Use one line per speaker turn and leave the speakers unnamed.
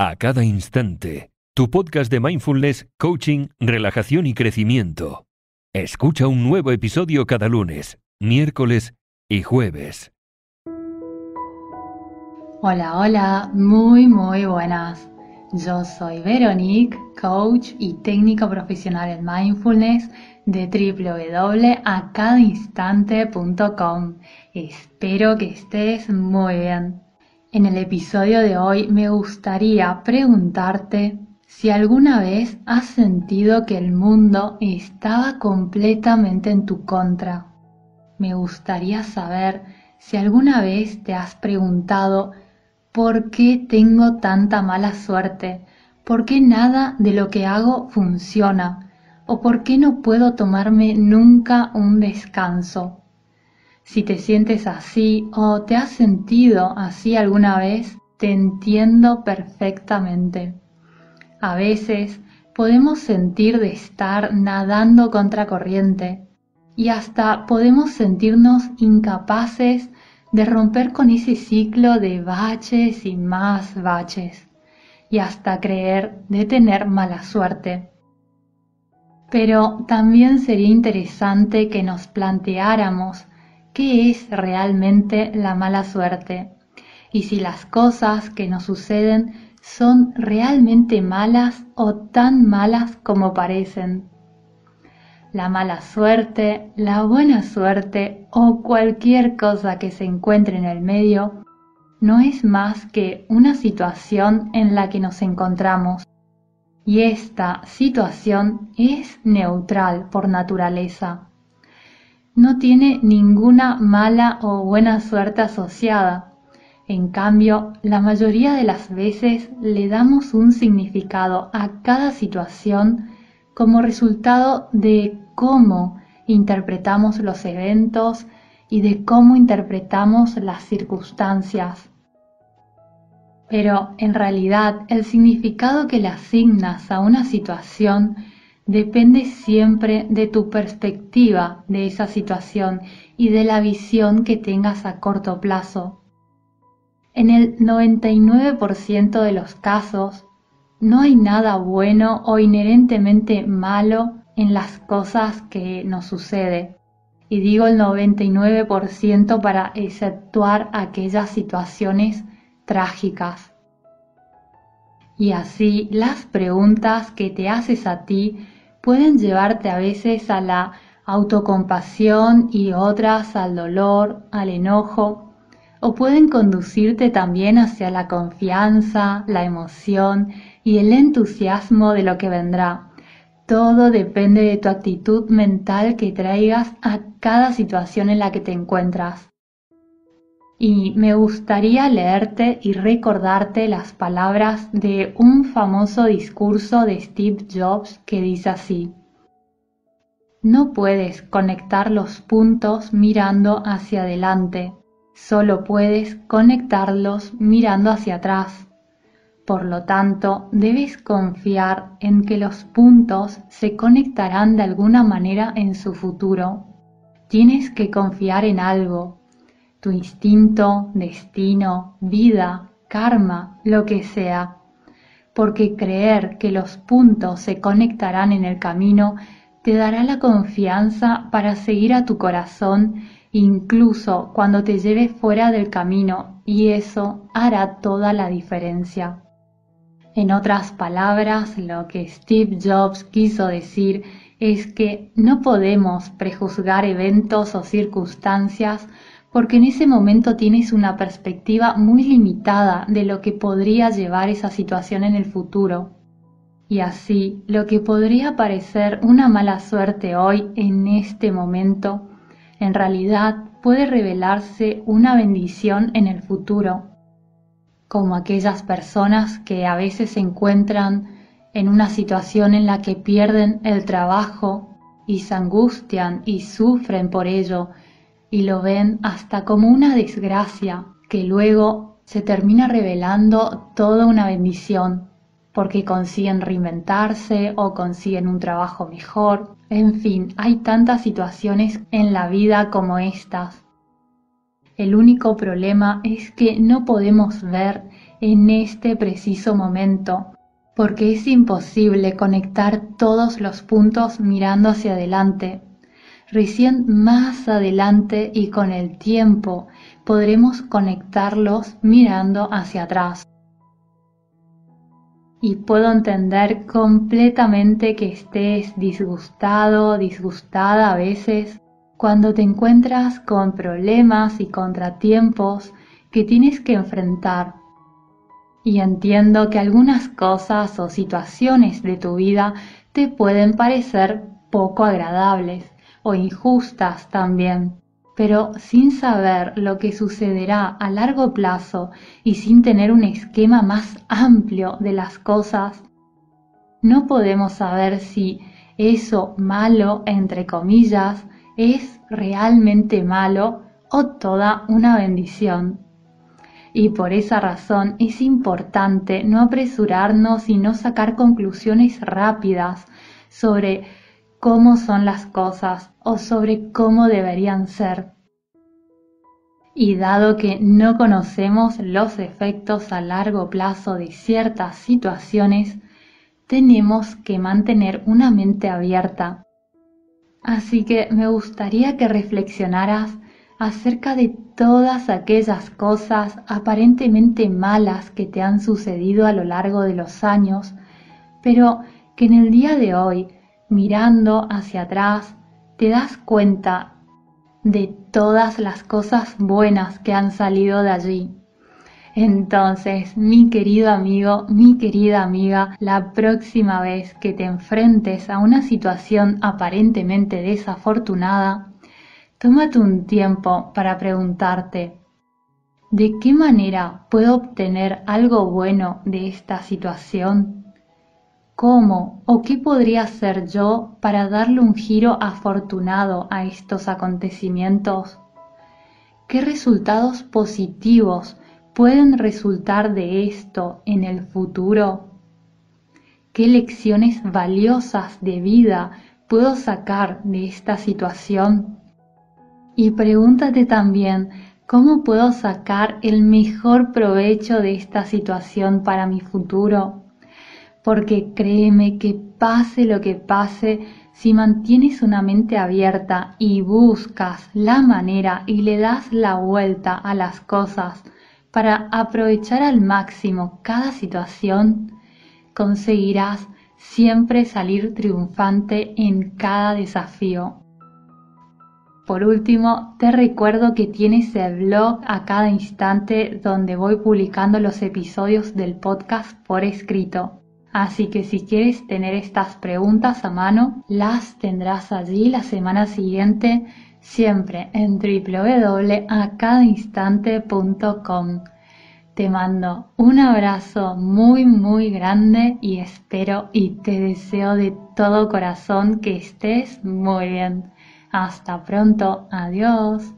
a cada instante. Tu podcast de mindfulness, coaching, relajación y crecimiento. Escucha un nuevo episodio cada lunes, miércoles y jueves.
Hola, hola, muy, muy buenas. Yo soy Veronique, coach y técnico profesional en mindfulness de www.acadainstante.com. Espero que estés muy bien. En el episodio de hoy me gustaría preguntarte si alguna vez has sentido que el mundo estaba completamente en tu contra. Me gustaría saber si alguna vez te has preguntado ¿por qué tengo tanta mala suerte? ¿Por qué nada de lo que hago funciona? ¿O por qué no puedo tomarme nunca un descanso? Si te sientes así o te has sentido así alguna vez, te entiendo perfectamente. A veces podemos sentir de estar nadando contra corriente y hasta podemos sentirnos incapaces de romper con ese ciclo de baches y más baches y hasta creer de tener mala suerte. Pero también sería interesante que nos planteáramos qué es realmente la mala suerte. Y si las cosas que nos suceden son realmente malas o tan malas como parecen. La mala suerte, la buena suerte o cualquier cosa que se encuentre en el medio no es más que una situación en la que nos encontramos. Y esta situación es neutral por naturaleza no tiene ninguna mala o buena suerte asociada. En cambio, la mayoría de las veces le damos un significado a cada situación como resultado de cómo interpretamos los eventos y de cómo interpretamos las circunstancias. Pero en realidad el significado que le asignas a una situación depende siempre de tu perspectiva de esa situación y de la visión que tengas a corto plazo. En el 99% de los casos, no hay nada bueno o inherentemente malo en las cosas que nos sucede. Y digo el 99% para exceptuar aquellas situaciones trágicas. Y así las preguntas que te haces a ti pueden llevarte a veces a la autocompasión y otras al dolor, al enojo, o pueden conducirte también hacia la confianza, la emoción y el entusiasmo de lo que vendrá. Todo depende de tu actitud mental que traigas a cada situación en la que te encuentras. Y me gustaría leerte y recordarte las palabras de un famoso discurso de Steve Jobs que dice así, No puedes conectar los puntos mirando hacia adelante, solo puedes conectarlos mirando hacia atrás. Por lo tanto, debes confiar en que los puntos se conectarán de alguna manera en su futuro. Tienes que confiar en algo, tu instinto, destino, vida, karma, lo que sea, porque creer que los puntos se conectarán en el camino te dará la confianza para seguir a tu corazón incluso cuando te lleve fuera del camino y eso hará toda la diferencia. En otras palabras, lo que Steve Jobs quiso decir es que no podemos prejuzgar eventos o circunstancias porque en ese momento tienes una perspectiva muy limitada de lo que podría llevar esa situación en el futuro. Y así, lo que podría parecer una mala suerte hoy, en este momento, en realidad puede revelarse una bendición en el futuro, como aquellas personas que a veces se encuentran en una situación en la que pierden el trabajo y se angustian y sufren por ello y lo ven hasta como una desgracia que luego se termina revelando toda una bendición porque consiguen reinventarse o consiguen un trabajo mejor. En fin, hay tantas situaciones en la vida como estas. El único problema es que no podemos ver en este preciso momento, porque es imposible conectar todos los puntos mirando hacia adelante. Recién más adelante y con el tiempo podremos conectarlos mirando hacia atrás. Y puedo entender completamente que estés disgustado, disgustada a veces, cuando te encuentras con problemas y contratiempos que tienes que enfrentar. Y entiendo que algunas cosas o situaciones de tu vida te pueden parecer poco agradables o injustas también pero sin saber lo que sucederá a largo plazo y sin tener un esquema más amplio de las cosas, no podemos saber si eso malo, entre comillas, es realmente malo o toda una bendición. Y por esa razón es importante no apresurarnos y no sacar conclusiones rápidas sobre cómo son las cosas o sobre cómo deberían ser. Y dado que no conocemos los efectos a largo plazo de ciertas situaciones, tenemos que mantener una mente abierta. Así que me gustaría que reflexionaras acerca de todas aquellas cosas aparentemente malas que te han sucedido a lo largo de los años, pero que en el día de hoy mirando hacia atrás, te das cuenta de todas las cosas buenas que han salido de allí. Entonces, mi querido amigo, mi querida amiga, la próxima vez que te enfrentes a una situación aparentemente desafortunada, tómate un tiempo para preguntarte, ¿de qué manera puedo obtener algo bueno de esta situación? ¿Cómo o qué podría hacer yo para darle un giro afortunado a estos acontecimientos? ¿Qué resultados positivos pueden resultar de esto en el futuro? ¿Qué lecciones valiosas de vida puedo sacar de esta situación? Y pregúntate también, ¿cómo puedo sacar el mejor provecho de esta situación para mi futuro? Porque créeme que pase lo que pase, si mantienes una mente abierta y buscas la manera y le das la vuelta a las cosas para aprovechar al máximo cada situación, conseguirás siempre salir triunfante en cada desafío. Por último, te recuerdo que tienes el blog a cada instante donde voy publicando los episodios del podcast por escrito. Así que si quieres tener estas preguntas a mano, las tendrás allí la semana siguiente, siempre en www.acadainstante.com. Te mando un abrazo muy muy grande y espero y te deseo de todo corazón que estés muy bien. Hasta pronto, adiós.